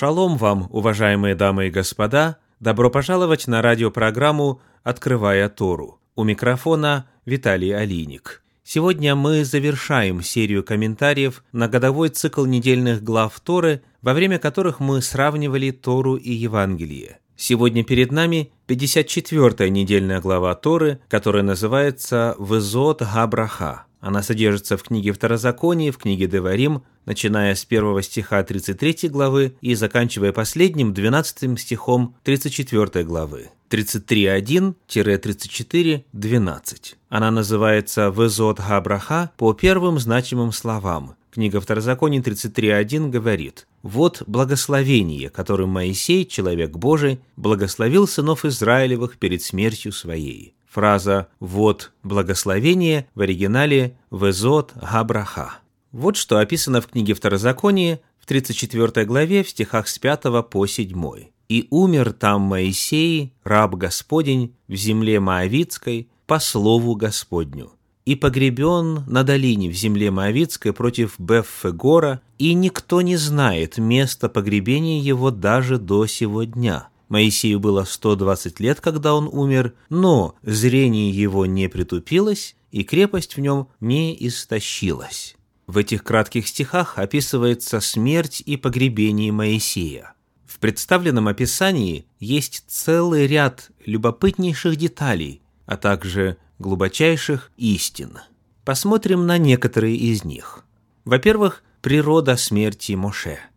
Шалом вам, уважаемые дамы и господа! Добро пожаловать на радиопрограмму «Открывая Тору». У микрофона Виталий Алиник. Сегодня мы завершаем серию комментариев на годовой цикл недельных глав Торы, во время которых мы сравнивали Тору и Евангелие. Сегодня перед нами 54-я недельная глава Торы, которая называется «Везот Габраха». Она содержится в книге Второзакония, в книге Деварим, начиная с первого стиха 33 главы и заканчивая последним 12 стихом 34 главы. 33.1-34.12. Она называется «Везот Габраха» по первым значимым словам. Книга Второзакония 33.1 говорит «Вот благословение, которым Моисей, человек Божий, благословил сынов Израилевых перед смертью своей». Фраза «вот благословение» в оригинале «везот габраха». Вот что описано в книге Второзаконие в 34 главе в стихах с 5 по 7. «И умер там Моисей, раб Господень, в земле Моавицкой, по слову Господню, и погребен на долине в земле Моавицкой против Беффегора, и никто не знает места погребения его даже до сего дня». Моисею было 120 лет, когда он умер, но зрение его не притупилось, и крепость в нем не истощилась. В этих кратких стихах описывается смерть и погребение Моисея. В представленном описании есть целый ряд любопытнейших деталей, а также глубочайших истин. Посмотрим на некоторые из них. Во-первых, природа смерти Моше –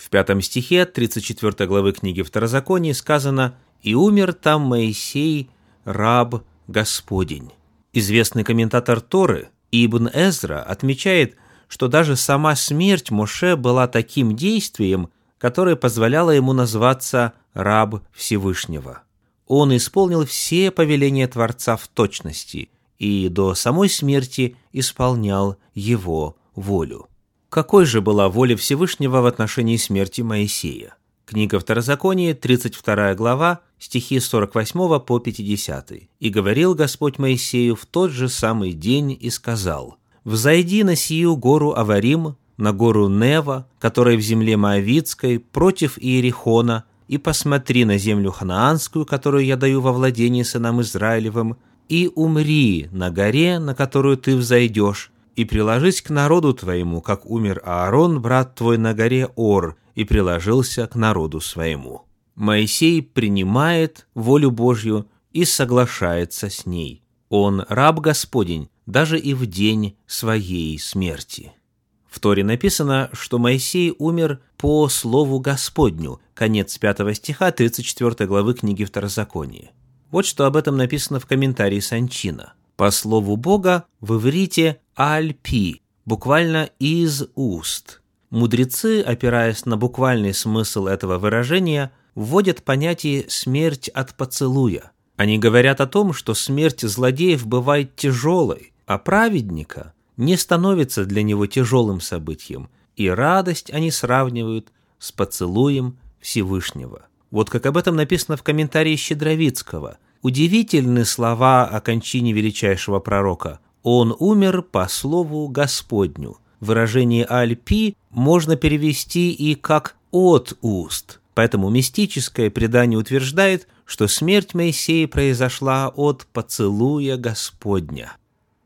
в пятом стихе 34 главы книги Второзакония сказано «И умер там Моисей, раб Господень». Известный комментатор Торы Ибн Эзра отмечает, что даже сама смерть Моше была таким действием, которое позволяло ему назваться «раб Всевышнего». Он исполнил все повеления Творца в точности и до самой смерти исполнял его волю. Какой же была воля Всевышнего в отношении смерти Моисея? Книга Второзакония, 32 глава, стихи 48 по 50. «И говорил Господь Моисею в тот же самый день и сказал, «Взойди на сию гору Аварим, на гору Нева, которая в земле Моавицкой, против Иерихона, и посмотри на землю ханаанскую, которую я даю во владение сынам Израилевым, и умри на горе, на которую ты взойдешь, и приложись к народу твоему, как умер Аарон, брат твой, на горе Ор, и приложился к народу своему». Моисей принимает волю Божью и соглашается с ней. Он раб Господень даже и в день своей смерти. В Торе написано, что Моисей умер по слову Господню, конец 5 стиха 34 главы книги Второзакония. Вот что об этом написано в комментарии Санчина – по слову Бога в иврите «альпи», буквально «из уст». Мудрецы, опираясь на буквальный смысл этого выражения, вводят понятие «смерть от поцелуя». Они говорят о том, что смерть злодеев бывает тяжелой, а праведника не становится для него тяжелым событием, и радость они сравнивают с поцелуем Всевышнего. Вот как об этом написано в комментарии Щедровицкого – Удивительны слова о кончине величайшего пророка. «Он умер по слову Господню». Выражение «альпи» можно перевести и как «от уст». Поэтому мистическое предание утверждает, что смерть Моисея произошла от поцелуя Господня.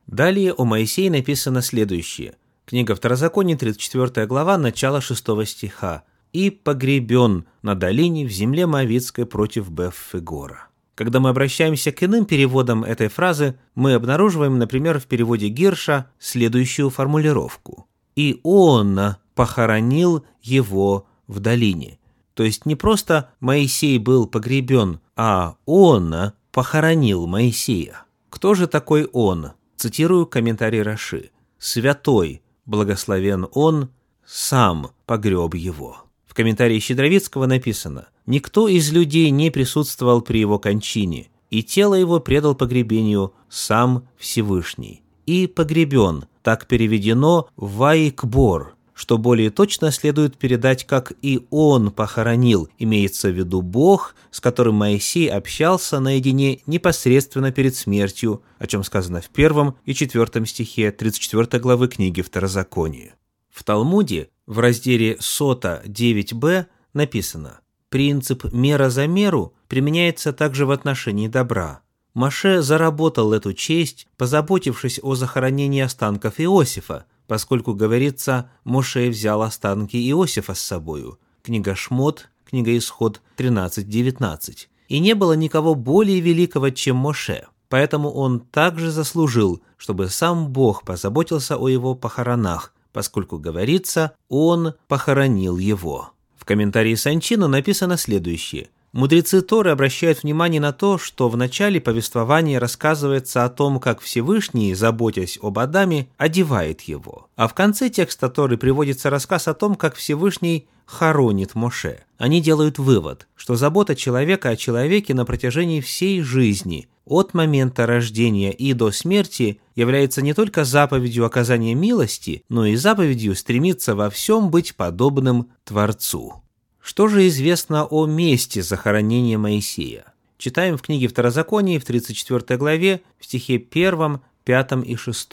Далее о Моисее написано следующее. Книга Второзакония, 34 глава, начало 6 стиха. «И погребен на долине в земле Моавицкой против Беффегора». Когда мы обращаемся к иным переводам этой фразы, мы обнаруживаем, например, в переводе Гирша следующую формулировку. «И он похоронил его в долине». То есть не просто Моисей был погребен, а он похоронил Моисея. Кто же такой он? Цитирую комментарий Раши. «Святой, благословен он, сам погреб его». В комментарии Щедровицкого написано «Никто из людей не присутствовал при его кончине, и тело его предал погребению сам Всевышний. И погребен, так переведено «вайкбор», что более точно следует передать, как и он похоронил, имеется в виду Бог, с которым Моисей общался наедине непосредственно перед смертью, о чем сказано в первом и четвертом стихе 34 главы книги Второзакония. В Талмуде в разделе Сота 9б написано «Принцип мера за меру применяется также в отношении добра». Маше заработал эту честь, позаботившись о захоронении останков Иосифа, поскольку, говорится, Моше взял останки Иосифа с собою. Книга Шмот, книга Исход 13.19. И не было никого более великого, чем Моше, поэтому он также заслужил, чтобы сам Бог позаботился о его похоронах, поскольку, говорится, он похоронил его. В комментарии Санчина написано следующее. Мудрецы Торы обращают внимание на то, что в начале повествования рассказывается о том, как Всевышний, заботясь об Адаме, одевает его. А в конце текста Торы приводится рассказ о том, как Всевышний хоронит Моше. Они делают вывод, что забота человека о человеке на протяжении всей жизни, от момента рождения и до смерти, является не только заповедью оказания милости, но и заповедью стремиться во всем быть подобным Творцу. Что же известно о месте захоронения Моисея? Читаем в книге Второзакония в 34 главе, в стихе 1, 5 и 6.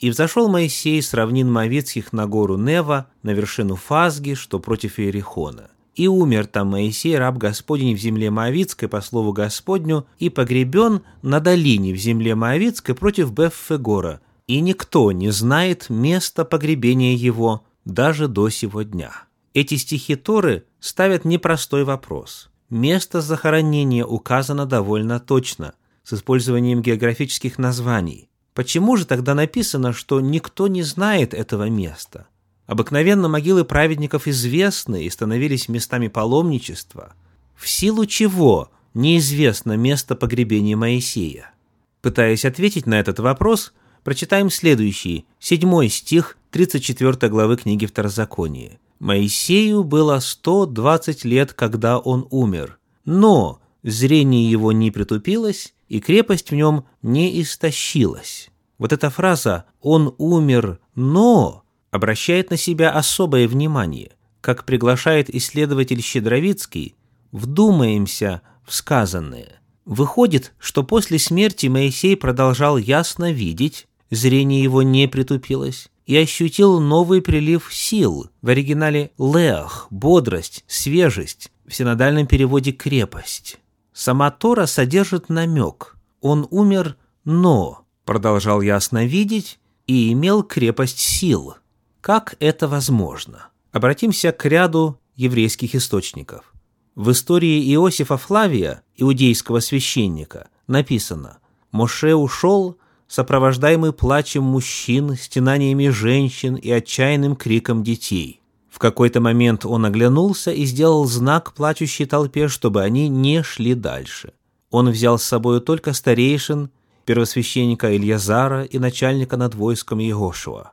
«И взошел Моисей с равнин Моавицких на гору Нева, на вершину Фазги, что против Иерихона. И умер там Моисей, раб Господень, в земле Моавицкой, по слову Господню, и погребен на долине в земле Моавицкой против Беффегора, и никто не знает места погребения его даже до сего дня». Эти стихи Торы ставят непростой вопрос. Место захоронения указано довольно точно, с использованием географических названий. Почему же тогда написано, что никто не знает этого места? Обыкновенно могилы праведников известны и становились местами паломничества. В силу чего неизвестно место погребения Моисея? Пытаясь ответить на этот вопрос, прочитаем следующий, седьмой стих 34 главы книги Второзакония. Моисею было 120 лет, когда он умер, но зрение его не притупилось, и крепость в нем не истощилась. Вот эта фраза «он умер, но» обращает на себя особое внимание. Как приглашает исследователь Щедровицкий, вдумаемся в сказанное. Выходит, что после смерти Моисей продолжал ясно видеть, зрение его не притупилось, и ощутил новый прилив сил. В оригинале «леах» – бодрость, свежесть, в синодальном переводе «крепость». Сама Тора содержит намек. Он умер, но продолжал ясно видеть и имел крепость сил. Как это возможно? Обратимся к ряду еврейских источников. В истории Иосифа Флавия, иудейского священника, написано «Моше ушел, сопровождаемый плачем мужчин, стенаниями женщин и отчаянным криком детей. В какой-то момент он оглянулся и сделал знак плачущей толпе, чтобы они не шли дальше. Он взял с собой только старейшин, первосвященника Ильязара и начальника над войском Егошуа.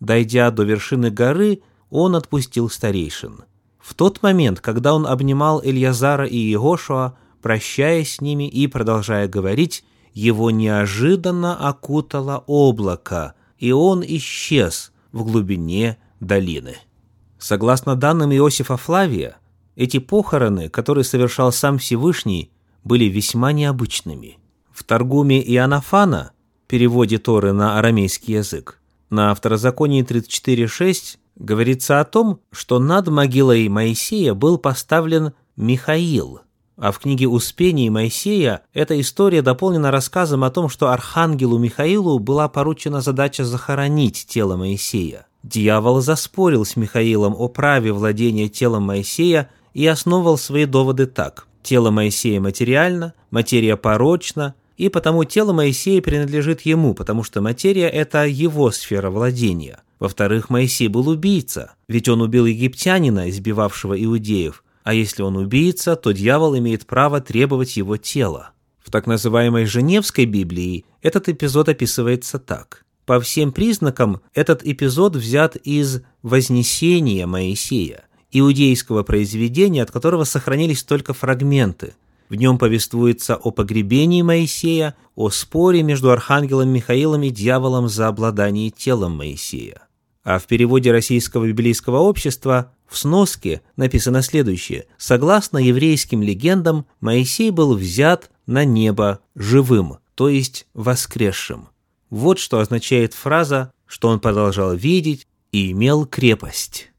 Дойдя до вершины горы, он отпустил старейшин. В тот момент, когда он обнимал Ильязара и Егошуа, прощаясь с ними и продолжая говорить, его неожиданно окутало облако, и он исчез в глубине долины. Согласно данным Иосифа Флавия, эти похороны, которые совершал сам Всевышний, были весьма необычными. В Торгуме Иоаннафана, переводе Торы на арамейский язык, на Второзаконии 34.6 говорится о том, что над могилой Моисея был поставлен Михаил – а в книге «Успений» Моисея эта история дополнена рассказом о том, что архангелу Михаилу была поручена задача захоронить тело Моисея. Дьявол заспорил с Михаилом о праве владения телом Моисея и основывал свои доводы так. Тело Моисея материально, материя порочна, и потому тело Моисея принадлежит ему, потому что материя – это его сфера владения. Во-вторых, Моисей был убийца, ведь он убил египтянина, избивавшего иудеев – а если он убийца, то дьявол имеет право требовать его тела. В так называемой Женевской Библии этот эпизод описывается так. По всем признакам этот эпизод взят из «Вознесения Моисея», иудейского произведения, от которого сохранились только фрагменты. В нем повествуется о погребении Моисея, о споре между архангелом Михаилом и дьяволом за обладание телом Моисея. А в переводе Российского библейского общества в сноске написано следующее. Согласно еврейским легендам, Моисей был взят на небо живым, то есть воскресшим. Вот что означает фраза, что он продолжал видеть и имел крепость.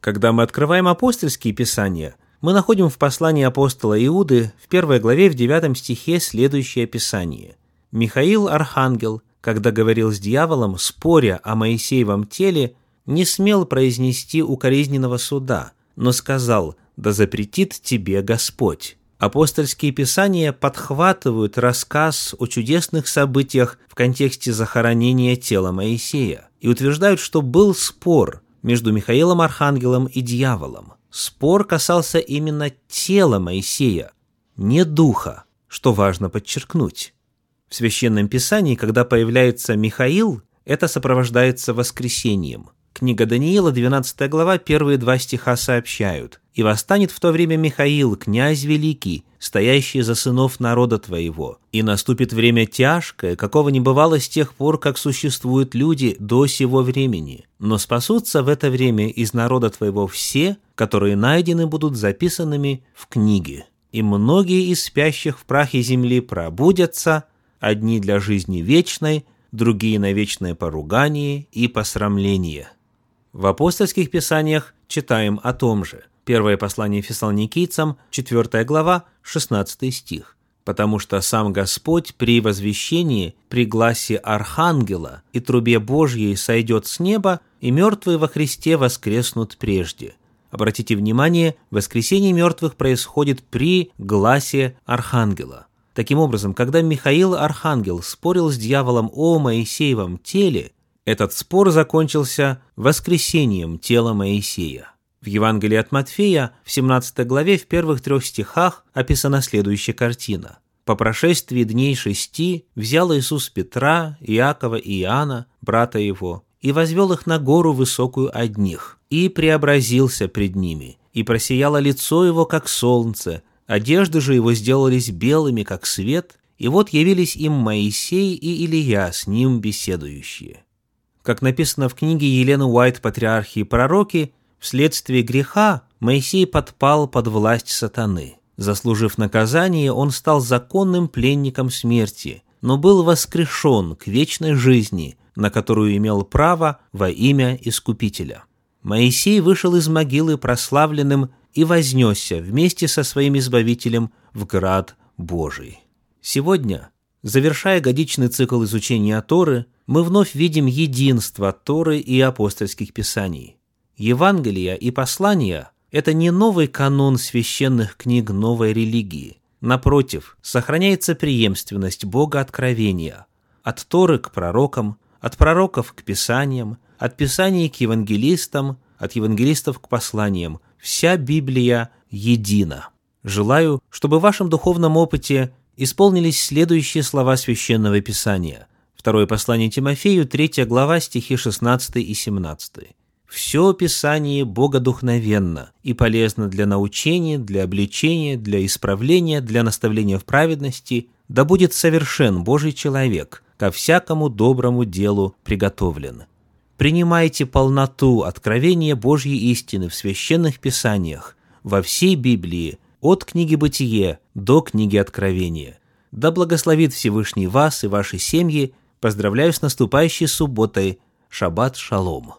Когда мы открываем апостольские писания, мы находим в послании апостола Иуды в первой главе в девятом стихе следующее описание. «Михаил, архангел, когда говорил с дьяволом, споря о Моисеевом теле, не смел произнести укоризненного суда, но сказал «Да запретит тебе Господь». Апостольские писания подхватывают рассказ о чудесных событиях в контексте захоронения тела Моисея и утверждают, что был спор между Михаилом Архангелом и дьяволом. Спор касался именно тела Моисея, не духа, что важно подчеркнуть. В Священном Писании, когда появляется Михаил, это сопровождается воскресением. Книга Даниила, 12 глава, первые два стиха сообщают. «И восстанет в то время Михаил, князь великий, стоящий за сынов народа твоего. И наступит время тяжкое, какого не бывало с тех пор, как существуют люди до сего времени. Но спасутся в это время из народа твоего все, которые найдены будут записанными в книге. И многие из спящих в прахе земли пробудятся, одни для жизни вечной, другие на вечное поругание и посрамление». В апостольских писаниях читаем о том же. Первое послание фессалоникийцам, 4 глава, 16 стих. «Потому что сам Господь при возвещении, при гласе Архангела и трубе Божьей сойдет с неба, и мертвые во Христе воскреснут прежде». Обратите внимание, воскресение мертвых происходит при гласе Архангела. Таким образом, когда Михаил Архангел спорил с дьяволом о Моисеевом теле, этот спор закончился воскресением тела Моисея. В Евангелии от Матфея в 17 главе в первых трех стихах описана следующая картина. По прошествии дней шести взял Иисус Петра, Иакова и Иоанна, брата его, и возвел их на гору высокую одних, и преобразился пред ними, и просияло лицо его, как солнце, одежды же его сделались белыми, как свет, и вот явились им Моисей и Илия с ним беседующие. Как написано в книге Елены Уайт «Патриархи и пророки», вследствие греха Моисей подпал под власть сатаны. Заслужив наказание, он стал законным пленником смерти, но был воскрешен к вечной жизни, на которую имел право во имя Искупителя. Моисей вышел из могилы прославленным и вознесся вместе со своим Избавителем в град Божий. Сегодня, завершая годичный цикл изучения Торы, мы вновь видим единство Торы и апостольских писаний. Евангелия и послания – это не новый канон священных книг новой религии. Напротив, сохраняется преемственность Бога откровения от Торы к пророкам, от пророков к писаниям, от писаний к евангелистам, от евангелистов к посланиям. Вся Библия едина. Желаю, чтобы в вашем духовном опыте исполнились следующие слова Священного Писания – Второе послание Тимофею, 3 глава, стихи 16 и 17. «Все Писание богодухновенно и полезно для научения, для обличения, для исправления, для наставления в праведности, да будет совершен Божий человек, ко всякому доброму делу приготовлен». Принимайте полноту откровения Божьей истины в священных писаниях, во всей Библии, от книги Бытие до книги Откровения. Да благословит Всевышний вас и ваши семьи, Поздравляю с наступающей субботой. Шаббат шалом.